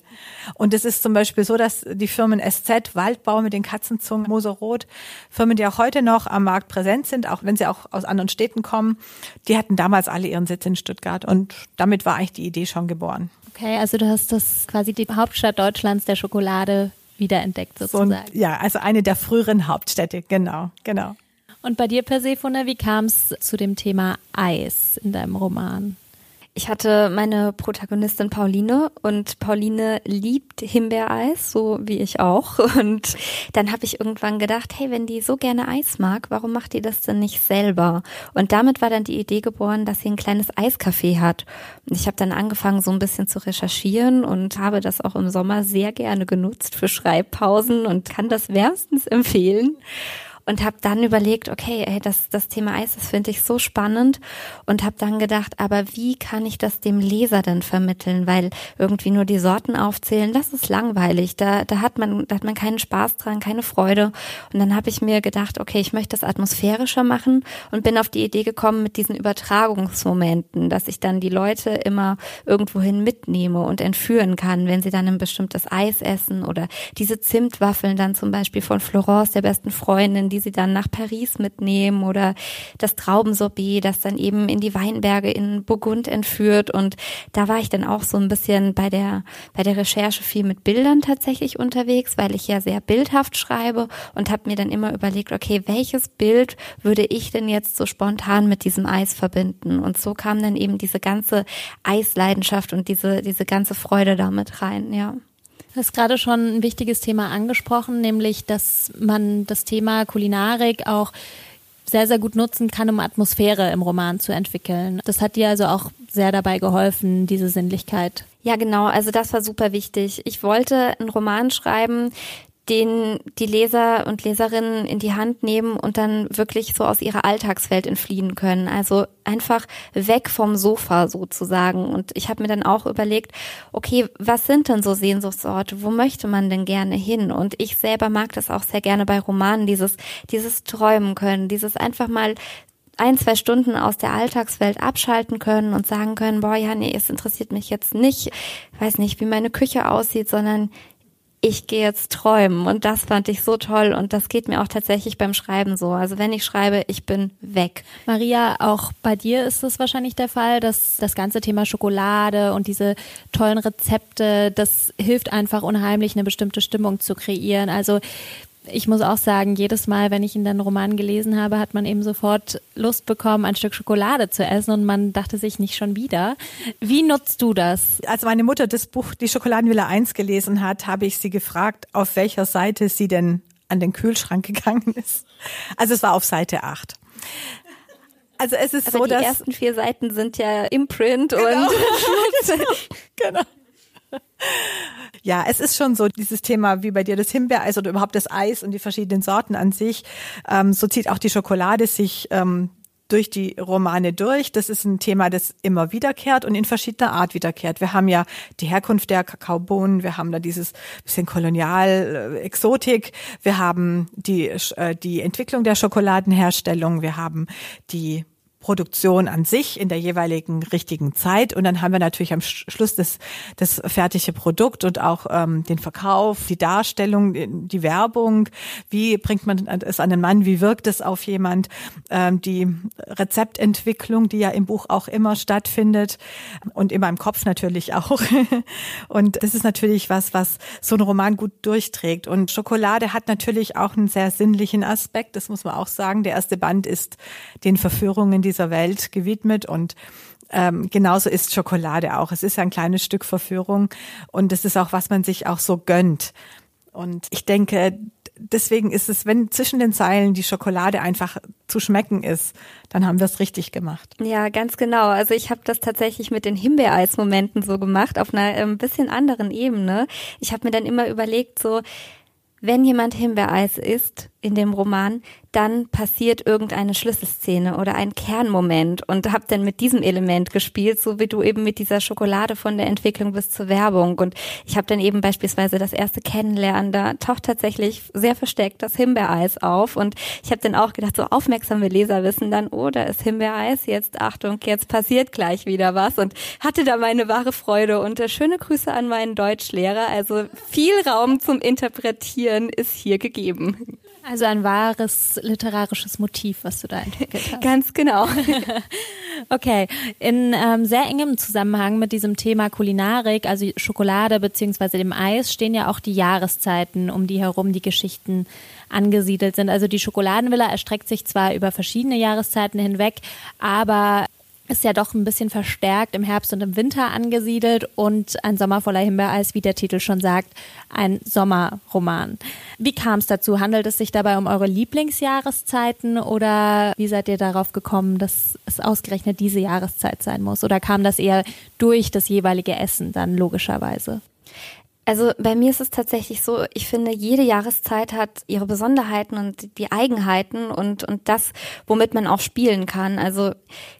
Und es ist zum Beispiel so, dass die Firmen SZ, Waldbau mit den Katzenzungen, Moserot, Firmen, die auch heute noch am Markt präsent sind, auch wenn sie auch aus anderen Städten kommen, die hatten damals alle ihren Sitz in Stuttgart. Und damit war eigentlich die Idee schon geboren. Okay, also du hast das quasi die Hauptstadt Deutschlands der Schokolade wiederentdeckt sozusagen. So, ja, also eine der früheren Hauptstädte, genau, genau. Und bei dir, Persephone, wie kam es zu dem Thema Eis in deinem Roman? Ich hatte meine Protagonistin Pauline und Pauline liebt Himbeereis, so wie ich auch. Und dann habe ich irgendwann gedacht, hey, wenn die so gerne Eis mag, warum macht die das denn nicht selber? Und damit war dann die Idee geboren, dass sie ein kleines Eiscafé hat. Und ich habe dann angefangen, so ein bisschen zu recherchieren und habe das auch im Sommer sehr gerne genutzt für Schreibpausen und kann das wärmstens empfehlen und habe dann überlegt, okay, ey, das, das Thema Eis, das finde ich so spannend und habe dann gedacht, aber wie kann ich das dem Leser denn vermitteln? Weil irgendwie nur die Sorten aufzählen, das ist langweilig. Da, da hat man, da hat man keinen Spaß dran, keine Freude. Und dann habe ich mir gedacht, okay, ich möchte das atmosphärischer machen und bin auf die Idee gekommen mit diesen Übertragungsmomenten, dass ich dann die Leute immer irgendwohin mitnehme und entführen kann, wenn sie dann ein bestimmtes Eis essen oder diese Zimtwaffeln dann zum Beispiel von Florence, der besten Freundin, die die sie dann nach Paris mitnehmen oder das Traubensorbet, das dann eben in die Weinberge in Burgund entführt. Und da war ich dann auch so ein bisschen bei der, bei der Recherche viel mit Bildern tatsächlich unterwegs, weil ich ja sehr bildhaft schreibe und habe mir dann immer überlegt, okay, welches Bild würde ich denn jetzt so spontan mit diesem Eis verbinden? Und so kam dann eben diese ganze Eisleidenschaft und diese, diese ganze Freude damit rein, ja. Du hast gerade schon ein wichtiges Thema angesprochen, nämlich, dass man das Thema Kulinarik auch sehr, sehr gut nutzen kann, um Atmosphäre im Roman zu entwickeln. Das hat dir also auch sehr dabei geholfen, diese Sinnlichkeit. Ja, genau. Also das war super wichtig. Ich wollte einen Roman schreiben, den die Leser und Leserinnen in die Hand nehmen und dann wirklich so aus ihrer Alltagswelt entfliehen können. Also einfach weg vom Sofa sozusagen. Und ich habe mir dann auch überlegt, okay, was sind denn so Sehnsuchtsorte? Wo möchte man denn gerne hin? Und ich selber mag das auch sehr gerne bei Romanen, dieses, dieses Träumen können, dieses einfach mal ein, zwei Stunden aus der Alltagswelt abschalten können und sagen können, boah, ja, nee, es interessiert mich jetzt nicht, weiß nicht, wie meine Küche aussieht, sondern ich gehe jetzt träumen. Und das fand ich so toll. Und das geht mir auch tatsächlich beim Schreiben so. Also wenn ich schreibe, ich bin weg. Maria, auch bei dir ist es wahrscheinlich der Fall, dass das ganze Thema Schokolade und diese tollen Rezepte, das hilft einfach unheimlich, eine bestimmte Stimmung zu kreieren. Also ich muss auch sagen, jedes Mal, wenn ich in den Roman gelesen habe, hat man eben sofort Lust bekommen, ein Stück Schokolade zu essen und man dachte sich nicht schon wieder. Wie nutzt du das? Als meine Mutter das Buch Die Schokoladenvilla 1 gelesen hat, habe ich sie gefragt, auf welcher Seite sie denn an den Kühlschrank gegangen ist. Also es war auf Seite 8. Also es ist Aber so, die dass die ersten vier Seiten sind ja Imprint genau. und genau. Ja, es ist schon so dieses Thema wie bei dir das Himbeereis oder überhaupt das Eis und die verschiedenen Sorten an sich. Ähm, so zieht auch die Schokolade sich ähm, durch die Romane durch. Das ist ein Thema, das immer wiederkehrt und in verschiedener Art wiederkehrt. Wir haben ja die Herkunft der Kakaobohnen, wir haben da dieses bisschen Kolonial, äh, wir haben die, äh, die Entwicklung der Schokoladenherstellung, wir haben die Produktion an sich in der jeweiligen richtigen Zeit. Und dann haben wir natürlich am Schluss das, das fertige Produkt und auch ähm, den Verkauf, die Darstellung, die Werbung, wie bringt man es an den Mann, wie wirkt es auf jemand, ähm, die Rezeptentwicklung, die ja im Buch auch immer stattfindet und immer im Kopf natürlich auch. Und das ist natürlich was, was so ein Roman gut durchträgt. Und Schokolade hat natürlich auch einen sehr sinnlichen Aspekt, das muss man auch sagen, der erste Band ist den Verführungen, dieser Welt gewidmet und ähm, genauso ist Schokolade auch. Es ist ein kleines Stück Verführung und es ist auch, was man sich auch so gönnt. Und ich denke, deswegen ist es, wenn zwischen den Zeilen die Schokolade einfach zu schmecken ist, dann haben wir es richtig gemacht. Ja, ganz genau. Also ich habe das tatsächlich mit den Himbeereis-Momenten so gemacht, auf einer ein ähm, bisschen anderen Ebene. Ich habe mir dann immer überlegt, so, wenn jemand Himbeereis isst in dem Roman, dann passiert irgendeine Schlüsselszene oder ein Kernmoment und hab dann mit diesem Element gespielt, so wie du eben mit dieser Schokolade von der Entwicklung bis zur Werbung. Und ich habe dann eben beispielsweise das erste Kennenlernen, da taucht tatsächlich sehr versteckt das Himbeereis auf. Und ich habe dann auch gedacht, so aufmerksame Leser wissen dann, oh, da ist Himbeereis, jetzt Achtung, jetzt passiert gleich wieder was. Und hatte da meine wahre Freude. Und äh, schöne Grüße an meinen Deutschlehrer. Also viel Raum zum Interpretieren ist hier gegeben. Also ein wahres literarisches Motiv, was du da entwickelt hast. Ganz genau. okay, in ähm, sehr engem Zusammenhang mit diesem Thema Kulinarik, also Schokolade beziehungsweise dem Eis, stehen ja auch die Jahreszeiten, um die herum die Geschichten angesiedelt sind. Also die Schokoladenvilla erstreckt sich zwar über verschiedene Jahreszeiten hinweg, aber ist ja doch ein bisschen verstärkt im Herbst und im Winter angesiedelt und ein Sommer voller Himbeereis, wie der Titel schon sagt, ein Sommerroman. Wie kam es dazu? Handelt es sich dabei um eure Lieblingsjahreszeiten oder wie seid ihr darauf gekommen, dass es ausgerechnet diese Jahreszeit sein muss? Oder kam das eher durch das jeweilige Essen dann logischerweise? Also bei mir ist es tatsächlich so, ich finde, jede Jahreszeit hat ihre Besonderheiten und die Eigenheiten und, und das, womit man auch spielen kann. Also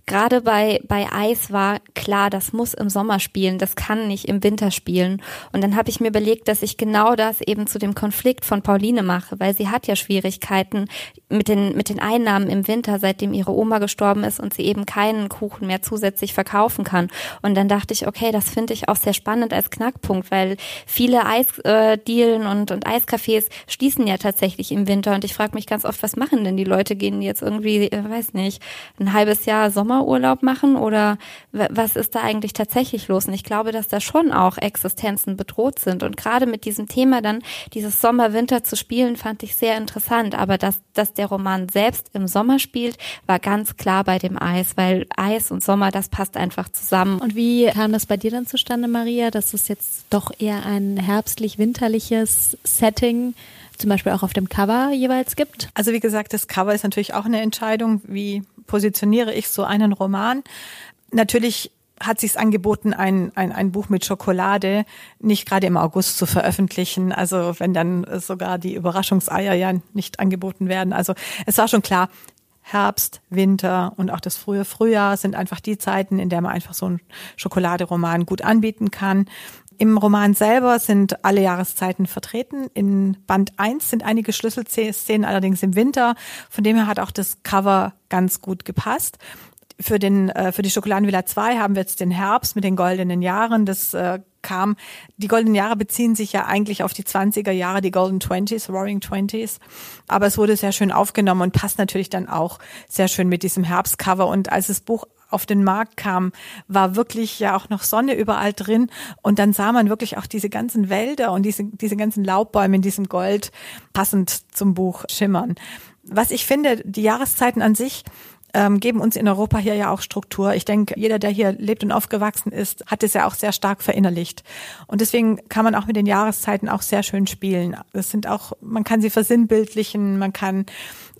gerade bei, bei Eis war klar, das muss im Sommer spielen, das kann nicht im Winter spielen. Und dann habe ich mir überlegt, dass ich genau das eben zu dem Konflikt von Pauline mache, weil sie hat ja Schwierigkeiten mit den, mit den Einnahmen im Winter, seitdem ihre Oma gestorben ist und sie eben keinen Kuchen mehr zusätzlich verkaufen kann. Und dann dachte ich, okay, das finde ich auch sehr spannend als Knackpunkt, weil viele Eisdielen äh, und, und Eiscafés schließen ja tatsächlich im Winter und ich frage mich ganz oft, was machen denn die Leute? Gehen die jetzt irgendwie, äh, weiß nicht, ein halbes Jahr Sommerurlaub machen oder was ist da eigentlich tatsächlich los? Und ich glaube, dass da schon auch Existenzen bedroht sind und gerade mit diesem Thema dann dieses Sommer-Winter zu spielen, fand ich sehr interessant. Aber dass, dass der Roman selbst im Sommer spielt, war ganz klar bei dem Eis, weil Eis und Sommer, das passt einfach zusammen. Und wie kam das bei dir dann zustande, Maria, dass es jetzt doch eher ein herbstlich-winterliches Setting zum Beispiel auch auf dem Cover jeweils gibt? Also wie gesagt, das Cover ist natürlich auch eine Entscheidung. Wie positioniere ich so einen Roman? Natürlich hat sich angeboten, ein, ein, ein Buch mit Schokolade nicht gerade im August zu veröffentlichen. Also wenn dann sogar die Überraschungseier ja nicht angeboten werden. Also es war schon klar, Herbst, Winter und auch das frühe Frühjahr sind einfach die Zeiten, in der man einfach so einen Schokoladeroman gut anbieten kann. Im Roman selber sind alle Jahreszeiten vertreten. In Band 1 sind einige Schlüsselszenen allerdings im Winter. Von dem her hat auch das Cover ganz gut gepasst. Für, den, äh, für die Schokoladenvilla 2 haben wir jetzt den Herbst mit den goldenen Jahren. Das äh, kam, die goldenen Jahre beziehen sich ja eigentlich auf die 20er Jahre, die Golden Twenties, Roaring Twenties. Aber es wurde sehr schön aufgenommen und passt natürlich dann auch sehr schön mit diesem Herbstcover. Und als das Buch auf den Markt kam, war wirklich ja auch noch Sonne überall drin. Und dann sah man wirklich auch diese ganzen Wälder und diese, diese ganzen Laubbäume in diesem Gold passend zum Buch schimmern. Was ich finde, die Jahreszeiten an sich ähm, geben uns in Europa hier ja auch Struktur. Ich denke, jeder, der hier lebt und aufgewachsen ist, hat es ja auch sehr stark verinnerlicht. Und deswegen kann man auch mit den Jahreszeiten auch sehr schön spielen. Das sind auch, man kann sie versinnbildlichen, man kann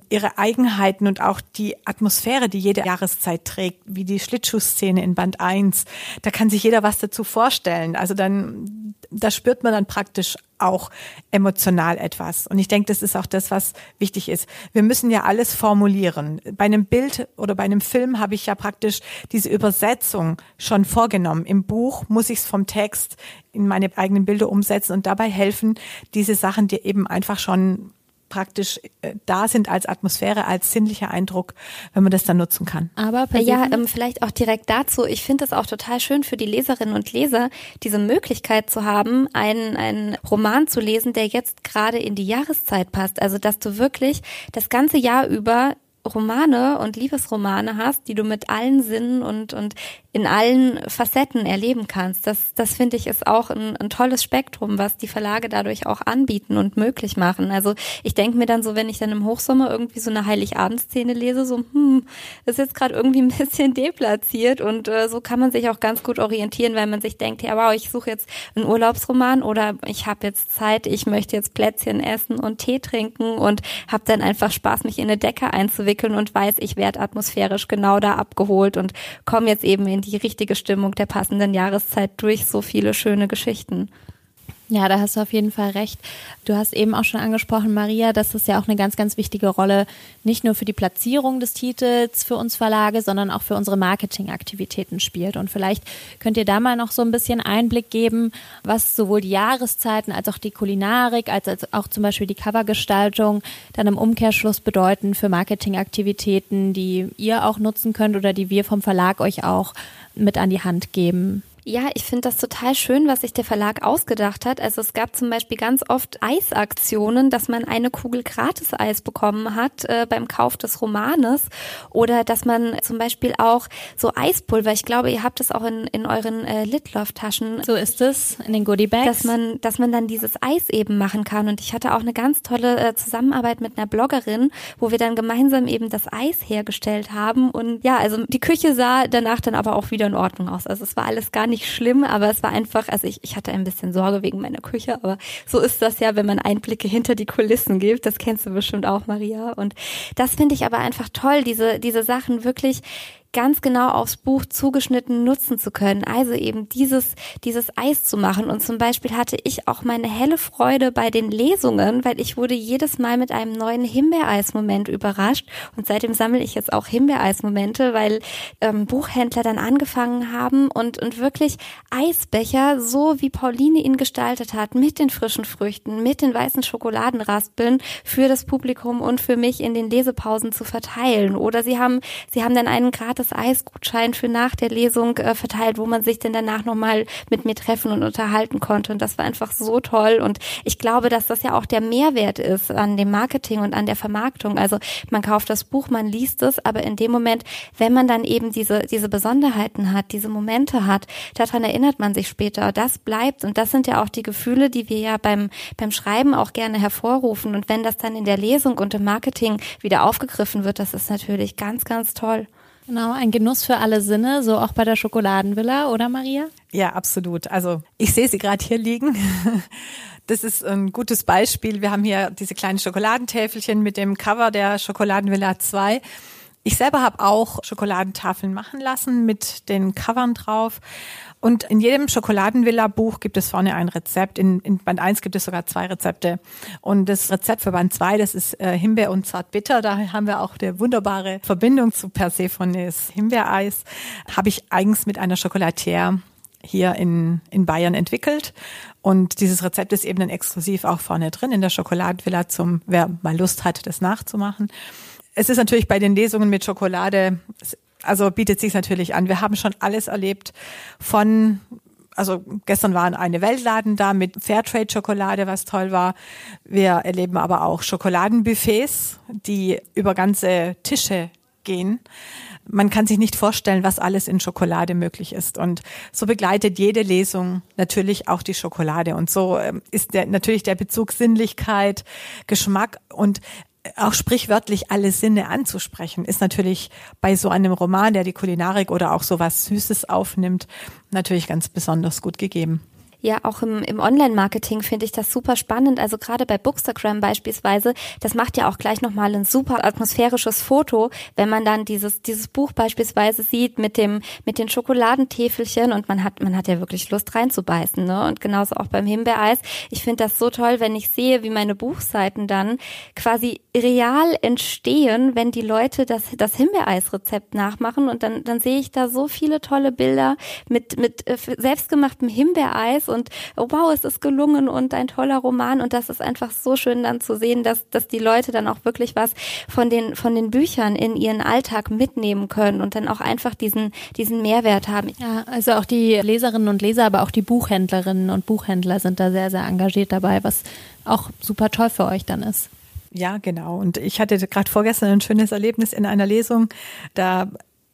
ihre Eigenheiten und auch die Atmosphäre, die jede Jahreszeit trägt, wie die Schlittschuhszene in Band 1. Da kann sich jeder was dazu vorstellen. Also dann, da spürt man dann praktisch auch emotional etwas. Und ich denke, das ist auch das, was wichtig ist. Wir müssen ja alles formulieren. Bei einem Bild oder bei einem Film habe ich ja praktisch diese Übersetzung schon vorgenommen. Im Buch muss ich es vom Text in meine eigenen Bilder umsetzen und dabei helfen diese Sachen, die eben einfach schon praktisch äh, da sind als Atmosphäre, als sinnlicher Eindruck, wenn man das dann nutzen kann. Aber ja, ähm, vielleicht auch direkt dazu. Ich finde es auch total schön für die Leserinnen und Leser, diese Möglichkeit zu haben, einen, einen Roman zu lesen, der jetzt gerade in die Jahreszeit passt. Also, dass du wirklich das ganze Jahr über Romane und Liebesromane hast, die du mit allen Sinnen und, und in allen Facetten erleben kannst. Das, das finde ich ist auch ein, ein tolles Spektrum, was die Verlage dadurch auch anbieten und möglich machen. Also ich denke mir dann so, wenn ich dann im Hochsommer irgendwie so eine Heiligabendszene lese, so, hm, ist jetzt gerade irgendwie ein bisschen deplatziert und äh, so kann man sich auch ganz gut orientieren, weil man sich denkt, ja wow, ich suche jetzt einen Urlaubsroman oder ich habe jetzt Zeit, ich möchte jetzt Plätzchen essen und Tee trinken und habe dann einfach Spaß, mich in eine Decke einzuwickeln und weiß, ich werde atmosphärisch genau da abgeholt und komme jetzt eben in die richtige Stimmung der passenden Jahreszeit durch so viele schöne Geschichten. Ja, da hast du auf jeden Fall recht. Du hast eben auch schon angesprochen, Maria, dass es ja auch eine ganz, ganz wichtige Rolle nicht nur für die Platzierung des Titels für uns Verlage, sondern auch für unsere Marketingaktivitäten spielt. Und vielleicht könnt ihr da mal noch so ein bisschen Einblick geben, was sowohl die Jahreszeiten als auch die Kulinarik, als auch zum Beispiel die Covergestaltung dann im Umkehrschluss bedeuten für Marketingaktivitäten, die ihr auch nutzen könnt oder die wir vom Verlag euch auch mit an die Hand geben. Ja, ich finde das total schön, was sich der Verlag ausgedacht hat. Also es gab zum Beispiel ganz oft Eisaktionen, dass man eine Kugel Gratis-Eis bekommen hat äh, beim Kauf des Romanes oder dass man zum Beispiel auch so Eispulver, ich glaube, ihr habt es auch in, in euren äh, Litloff-Taschen. So ist es, in den Goodie-Bags. Dass man, dass man dann dieses Eis eben machen kann. Und ich hatte auch eine ganz tolle äh, Zusammenarbeit mit einer Bloggerin, wo wir dann gemeinsam eben das Eis hergestellt haben. Und ja, also die Küche sah danach dann aber auch wieder in Ordnung aus. Also es war alles gar nicht schlimm, aber es war einfach, also ich, ich hatte ein bisschen Sorge wegen meiner Küche, aber so ist das ja, wenn man Einblicke hinter die Kulissen gibt. Das kennst du bestimmt auch, Maria. Und das finde ich aber einfach toll, diese, diese Sachen wirklich ganz genau aufs Buch zugeschnitten nutzen zu können. Also eben dieses, dieses Eis zu machen. Und zum Beispiel hatte ich auch meine helle Freude bei den Lesungen, weil ich wurde jedes Mal mit einem neuen Himbeereis-Moment überrascht. Und seitdem sammle ich jetzt auch Himbeereis-Momente, weil ähm, Buchhändler dann angefangen haben und, und wirklich Eisbecher, so wie Pauline ihn gestaltet hat, mit den frischen Früchten, mit den weißen Schokoladenraspeln für das Publikum und für mich in den Lesepausen zu verteilen. Oder sie haben, sie haben dann einen Grad gratis Eisgutschein für nach der Lesung äh, verteilt, wo man sich dann danach nochmal mit mir treffen und unterhalten konnte. Und das war einfach so toll. Und ich glaube, dass das ja auch der Mehrwert ist an dem Marketing und an der Vermarktung. Also man kauft das Buch, man liest es, aber in dem Moment, wenn man dann eben diese, diese Besonderheiten hat, diese Momente hat, daran erinnert man sich später. Das bleibt. Und das sind ja auch die Gefühle, die wir ja beim, beim Schreiben auch gerne hervorrufen. Und wenn das dann in der Lesung und im Marketing wieder aufgegriffen wird, das ist natürlich ganz, ganz toll. Genau, ein Genuss für alle Sinne, so auch bei der Schokoladenvilla, oder Maria? Ja, absolut. Also ich sehe sie gerade hier liegen. Das ist ein gutes Beispiel. Wir haben hier diese kleinen Schokoladentäfelchen mit dem Cover der Schokoladenvilla 2. Ich selber habe auch Schokoladentafeln machen lassen mit den Covern drauf. Und in jedem Schokoladenvilla-Buch gibt es vorne ein Rezept. In, in Band 1 gibt es sogar zwei Rezepte. Und das Rezept für Band 2, das ist äh, Himbeer und Zartbitter. Da haben wir auch eine wunderbare Verbindung zu Persephones Himbeereis. Habe ich eigens mit einer Chocolatière hier in, in Bayern entwickelt. Und dieses Rezept ist eben dann exklusiv auch vorne drin in der Schokoladenvilla zum, wer mal Lust hat, das nachzumachen. Es ist natürlich bei den Lesungen mit Schokolade also bietet sich natürlich an. Wir haben schon alles erlebt von also gestern waren eine Weltladen da mit Fairtrade-Schokolade, was toll war. Wir erleben aber auch Schokoladenbuffets, die über ganze Tische gehen. Man kann sich nicht vorstellen, was alles in Schokolade möglich ist. Und so begleitet jede Lesung natürlich auch die Schokolade. Und so ähm, ist der, natürlich der Bezug Sinnlichkeit, Geschmack und auch sprichwörtlich alle Sinne anzusprechen, ist natürlich bei so einem Roman, der die Kulinarik oder auch so was Süßes aufnimmt, natürlich ganz besonders gut gegeben. Ja, auch im, im Online-Marketing finde ich das super spannend. Also gerade bei Bookstagram beispielsweise, das macht ja auch gleich nochmal ein super atmosphärisches Foto, wenn man dann dieses, dieses Buch beispielsweise sieht mit dem, mit den Schokoladentäfelchen und man hat, man hat ja wirklich Lust reinzubeißen, ne? Und genauso auch beim Himbeereis. Ich finde das so toll, wenn ich sehe, wie meine Buchseiten dann quasi real entstehen, wenn die Leute das, das Himbeereis-Rezept nachmachen und dann, dann sehe ich da so viele tolle Bilder mit, mit äh, selbstgemachtem Himbeereis und oh, wow, es ist gelungen und ein toller Roman und das ist einfach so schön dann zu sehen, dass, dass die Leute dann auch wirklich was von den, von den Büchern in ihren Alltag mitnehmen können und dann auch einfach diesen, diesen Mehrwert haben. Ja, also auch die Leserinnen und Leser, aber auch die Buchhändlerinnen und Buchhändler sind da sehr, sehr engagiert dabei, was auch super toll für euch dann ist. Ja, genau. Und ich hatte gerade vorgestern ein schönes Erlebnis in einer Lesung. Da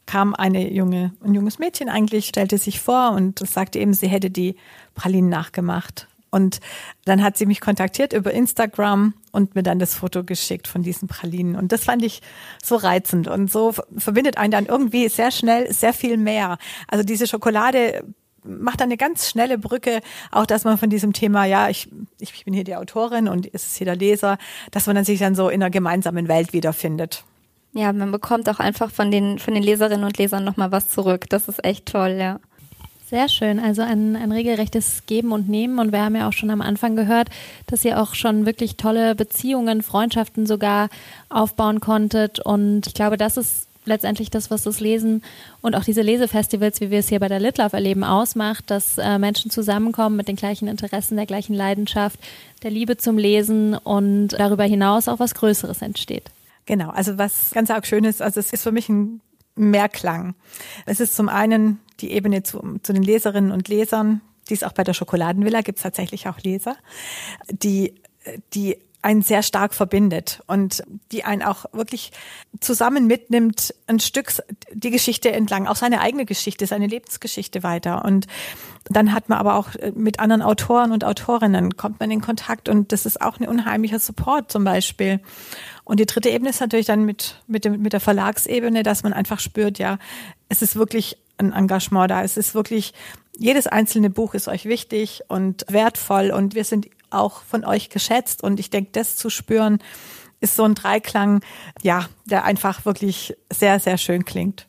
kam eine junge, ein junges Mädchen eigentlich, stellte sich vor und sagte eben, sie hätte die Pralinen nachgemacht. Und dann hat sie mich kontaktiert über Instagram und mir dann das Foto geschickt von diesen Pralinen. Und das fand ich so reizend und so verbindet einen dann irgendwie sehr schnell sehr viel mehr. Also diese Schokolade macht dann eine ganz schnelle Brücke, auch dass man von diesem Thema, ja, ich, ich bin hier die Autorin und es ist hier der Leser, dass man dann sich dann so in einer gemeinsamen Welt wiederfindet. Ja, man bekommt auch einfach von den, von den Leserinnen und Lesern nochmal was zurück. Das ist echt toll, ja. Sehr schön, also ein, ein regelrechtes Geben und Nehmen. Und wir haben ja auch schon am Anfang gehört, dass ihr auch schon wirklich tolle Beziehungen, Freundschaften sogar aufbauen konntet. Und ich glaube, das ist letztendlich das, was das Lesen und auch diese Lesefestivals, wie wir es hier bei der Litlove erleben, ausmacht, dass äh, Menschen zusammenkommen mit den gleichen Interessen, der gleichen Leidenschaft, der Liebe zum Lesen und darüber hinaus auch was Größeres entsteht. Genau, also was ganz arg schön ist, also es ist für mich ein Mehrklang. Es ist zum einen die Ebene zu, zu den Leserinnen und Lesern, die ist auch bei der Schokoladenvilla, gibt es tatsächlich auch Leser, die, die einen sehr stark verbindet und die einen auch wirklich zusammen mitnimmt, ein Stück die Geschichte entlang, auch seine eigene Geschichte, seine Lebensgeschichte weiter. Und dann hat man aber auch mit anderen Autoren und Autorinnen kommt man in Kontakt und das ist auch ein unheimlicher Support zum Beispiel. Und die dritte Ebene ist natürlich dann mit, mit, dem, mit der Verlagsebene, dass man einfach spürt, ja, es ist wirklich ein Engagement da. Es ist wirklich, jedes einzelne Buch ist euch wichtig und wertvoll und wir sind auch von euch geschätzt. Und ich denke, das zu spüren, ist so ein Dreiklang, ja, der einfach wirklich sehr, sehr schön klingt.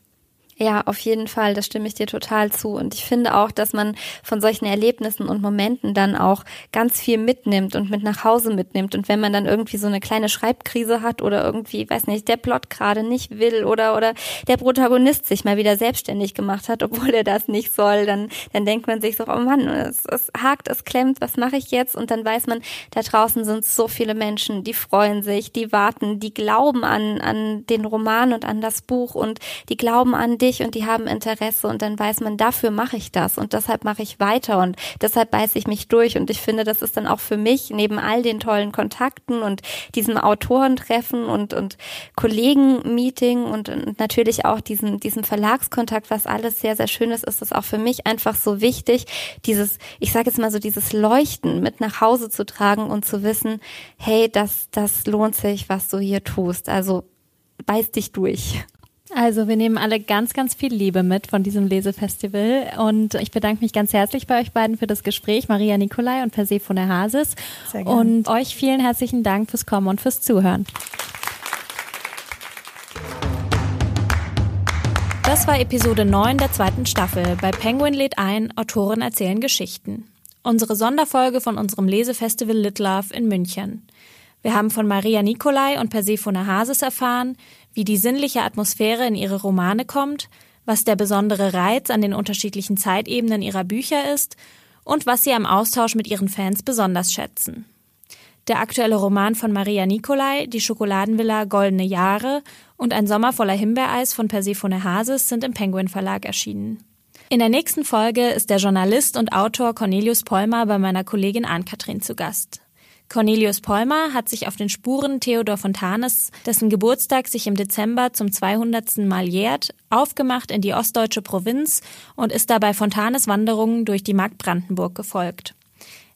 Ja, auf jeden Fall, das stimme ich dir total zu. Und ich finde auch, dass man von solchen Erlebnissen und Momenten dann auch ganz viel mitnimmt und mit nach Hause mitnimmt. Und wenn man dann irgendwie so eine kleine Schreibkrise hat oder irgendwie, weiß nicht, der Plot gerade nicht will oder, oder der Protagonist sich mal wieder selbstständig gemacht hat, obwohl er das nicht soll, dann, dann denkt man sich so, oh Mann, es, es hakt, es klemmt, was mache ich jetzt? Und dann weiß man, da draußen sind so viele Menschen, die freuen sich, die warten, die glauben an, an den Roman und an das Buch und die glauben an dich und die haben Interesse und dann weiß man, dafür mache ich das und deshalb mache ich weiter und deshalb beiße ich mich durch und ich finde, das ist dann auch für mich neben all den tollen Kontakten und diesem Autorentreffen und, und Kollegenmeeting und, und natürlich auch diesem, diesem Verlagskontakt, was alles sehr, sehr schön ist, ist es auch für mich einfach so wichtig, dieses, ich sage jetzt mal so, dieses Leuchten mit nach Hause zu tragen und zu wissen, hey, das, das lohnt sich, was du hier tust. Also beiß dich durch. Also wir nehmen alle ganz, ganz viel Liebe mit von diesem Lesefestival und ich bedanke mich ganz herzlich bei euch beiden für das Gespräch, Maria Nikolai und Persephone Hasis. Sehr gerne. Und euch vielen herzlichen Dank fürs Kommen und fürs Zuhören. Das war Episode 9 der zweiten Staffel. Bei Penguin lädt ein, Autoren erzählen Geschichten. Unsere Sonderfolge von unserem Lesefestival Lit Love in München. Wir haben von Maria Nikolai und Persephone Hases erfahren, wie die sinnliche Atmosphäre in ihre Romane kommt, was der besondere Reiz an den unterschiedlichen Zeitebenen ihrer Bücher ist und was sie am Austausch mit ihren Fans besonders schätzen. Der aktuelle Roman von Maria Nicolai, Die Schokoladenvilla Goldene Jahre und Ein Sommer voller Himbeereis von Persephone Hases sind im Penguin Verlag erschienen. In der nächsten Folge ist der Journalist und Autor Cornelius Polmer bei meiner Kollegin Ann-Kathrin zu Gast. Cornelius Polmer hat sich auf den Spuren Theodor Fontanes, dessen Geburtstag sich im Dezember zum 200. Mal jährt, aufgemacht in die ostdeutsche Provinz und ist dabei Fontanes Wanderungen durch die Mark Brandenburg gefolgt.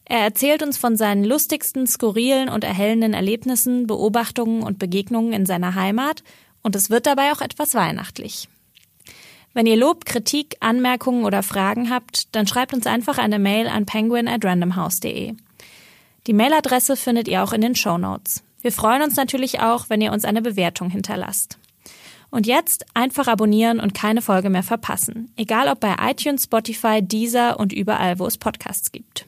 Er erzählt uns von seinen lustigsten, skurrilen und erhellenden Erlebnissen, Beobachtungen und Begegnungen in seiner Heimat und es wird dabei auch etwas weihnachtlich. Wenn ihr Lob, Kritik, Anmerkungen oder Fragen habt, dann schreibt uns einfach eine Mail an penguin at randomhouse.de. Die Mailadresse findet ihr auch in den Show Notes. Wir freuen uns natürlich auch, wenn ihr uns eine Bewertung hinterlasst. Und jetzt einfach abonnieren und keine Folge mehr verpassen. Egal ob bei iTunes, Spotify, Deezer und überall, wo es Podcasts gibt.